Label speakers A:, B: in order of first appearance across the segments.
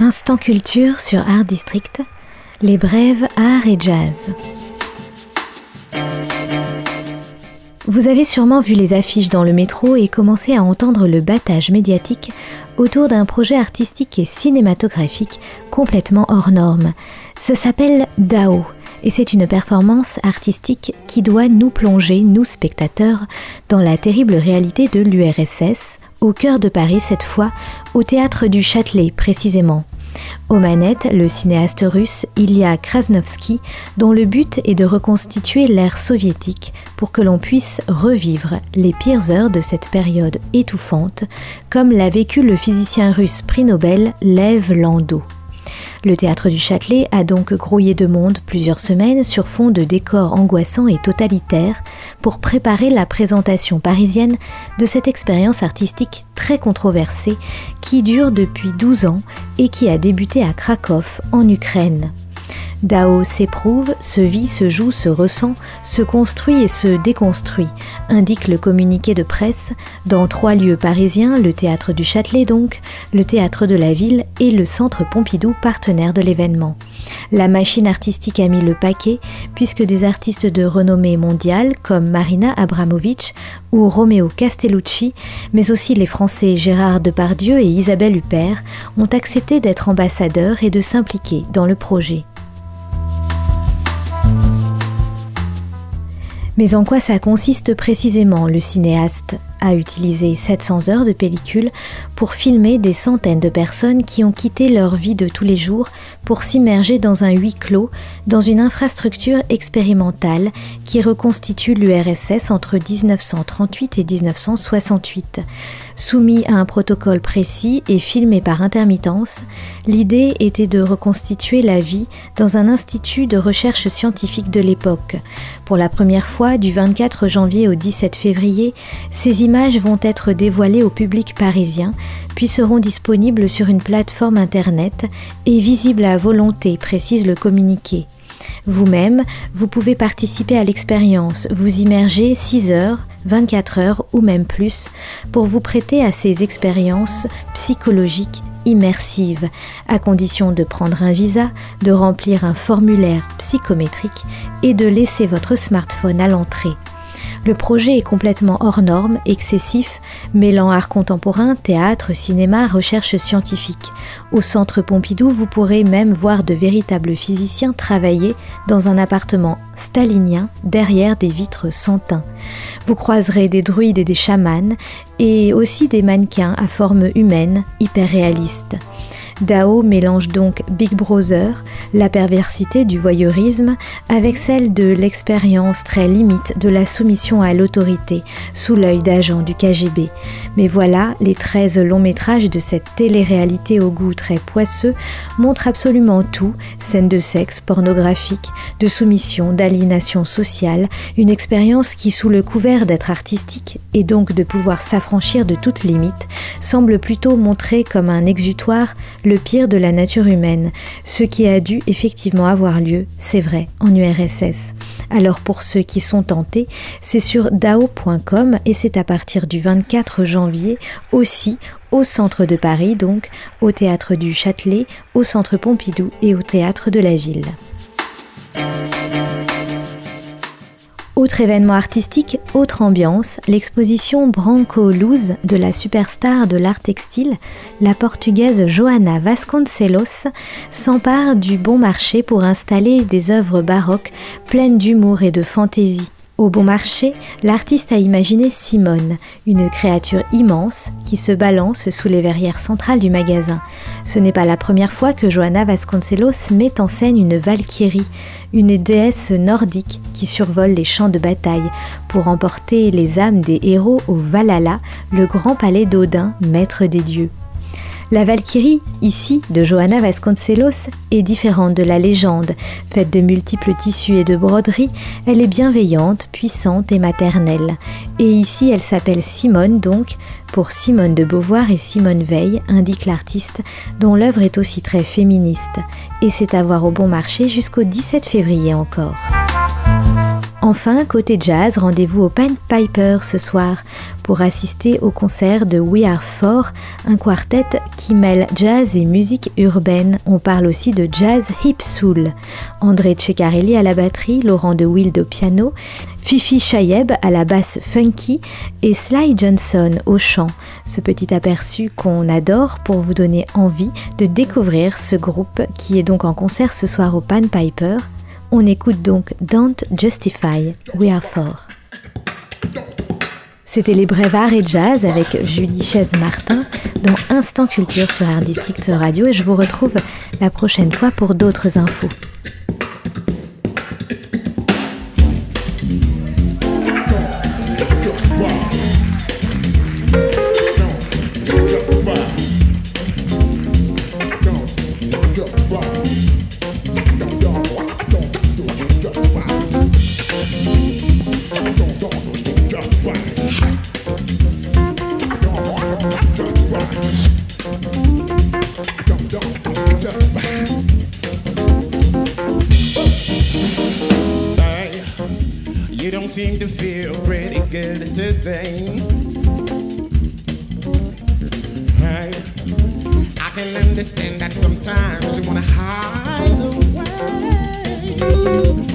A: Instant culture sur Art District, les brèves art et jazz. Vous avez sûrement vu les affiches dans le métro et commencé à entendre le battage médiatique autour d'un projet artistique et cinématographique complètement hors norme. Ça s'appelle DAO et c'est une performance artistique qui doit nous plonger, nous spectateurs, dans la terrible réalité de l'URSS, au cœur de Paris cette fois, au théâtre du Châtelet précisément. Aux manettes, le cinéaste russe Ilya Krasnovski, dont le but est de reconstituer l'ère soviétique pour que l'on puisse revivre les pires heures de cette période étouffante, comme l'a vécu le physicien russe prix Nobel Lev Landau. Le théâtre du Châtelet a donc grouillé de monde plusieurs semaines sur fond de décors angoissants et totalitaires pour préparer la présentation parisienne de cette expérience artistique très controversée qui dure depuis 12 ans et qui a débuté à Cracovie en Ukraine. Dao s'éprouve, se vit, se joue, se ressent, se construit et se déconstruit, indique le communiqué de presse, dans trois lieux parisiens, le théâtre du Châtelet donc, le théâtre de la ville et le centre Pompidou, partenaire de l'événement. La machine artistique a mis le paquet, puisque des artistes de renommée mondiale comme Marina Abramovic ou Romeo Castellucci, mais aussi les Français Gérard Depardieu et Isabelle Huppert, ont accepté d'être ambassadeurs et de s'impliquer dans le projet. Mais en quoi ça consiste précisément Le cinéaste a utilisé 700 heures de pellicule pour filmer des centaines de personnes qui ont quitté leur vie de tous les jours pour s'immerger dans un huis clos, dans une infrastructure expérimentale qui reconstitue l'URSS entre 1938 et 1968. Soumis à un protocole précis et filmé par intermittence, l'idée était de reconstituer la vie dans un institut de recherche scientifique de l'époque. Pour la première fois, du 24 janvier au 17 février, ces images vont être dévoilées au public parisien, puis seront disponibles sur une plateforme Internet et visibles à volonté, précise le communiqué. Vous-même, vous pouvez participer à l'expérience, vous immerger 6 heures, 24 heures ou même plus pour vous prêter à ces expériences psychologiques immersives, à condition de prendre un visa, de remplir un formulaire psychométrique et de laisser votre smartphone à l'entrée. Le projet est complètement hors norme, excessif, mêlant art contemporain, théâtre, cinéma, recherche scientifique. Au centre Pompidou, vous pourrez même voir de véritables physiciens travailler dans un appartement stalinien derrière des vitres sans teint. Vous croiserez des druides et des chamans et aussi des mannequins à forme humaine, hyper réalistes. Dao mélange donc Big Brother, la perversité du voyeurisme, avec celle de l'expérience très limite de la soumission à l'autorité sous l'œil d'agent du KGB. Mais voilà, les 13 longs métrages de cette télé-réalité au goût très poisseux montrent absolument tout, scènes de sexe, pornographique, de soumission, d'aliénation sociale, une expérience qui, sous le couvert d'être artistique et donc de pouvoir s'affranchir de toute limite, semble plutôt montrer comme un exutoire le pire de la nature humaine, ce qui a dû effectivement avoir lieu, c'est vrai, en URSS. Alors pour ceux qui sont tentés, c'est sur dao.com et c'est à partir du 24 janvier aussi au centre de Paris, donc au théâtre du Châtelet, au centre Pompidou et au théâtre de la ville. Autre événement artistique, autre ambiance, l'exposition Branco Luz de la superstar de l'art textile, la portugaise Joana Vasconcelos, s'empare du bon marché pour installer des œuvres baroques pleines d'humour et de fantaisie. Au bon marché, l'artiste a imaginé Simone, une créature immense qui se balance sous les verrières centrales du magasin. Ce n'est pas la première fois que Johanna Vasconcelos met en scène une valkyrie, une déesse nordique qui survole les champs de bataille pour emporter les âmes des héros au Valhalla, le grand palais d'Odin, maître des dieux. La Valkyrie, ici, de Johanna Vasconcelos, est différente de la légende. Faite de multiples tissus et de broderies, elle est bienveillante, puissante et maternelle. Et ici, elle s'appelle Simone, donc, pour Simone de Beauvoir et Simone Veil, indique l'artiste, dont l'œuvre est aussi très féministe. Et c'est à voir au bon marché jusqu'au 17 février encore. Enfin, côté jazz, rendez-vous au Pan Piper ce soir pour assister au concert de We Are Four, un quartet qui mêle jazz et musique urbaine. On parle aussi de jazz hip soul. André Ceccarelli à la batterie, Laurent de Wild au piano, Fifi Chayeb à la basse funky et Sly Johnson au chant. Ce petit aperçu qu'on adore pour vous donner envie de découvrir ce groupe qui est donc en concert ce soir au Pan Piper. On écoute donc Don't Justify, We Are For. C'était les Brèves et Jazz avec Julie Chaise-Martin dans Instant Culture sur Art District Radio et je vous retrouve la prochaine fois pour d'autres infos.
B: To feel pretty good today. Right? I can understand that sometimes you wanna hide away.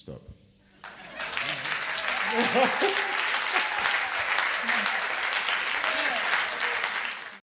B: Stop.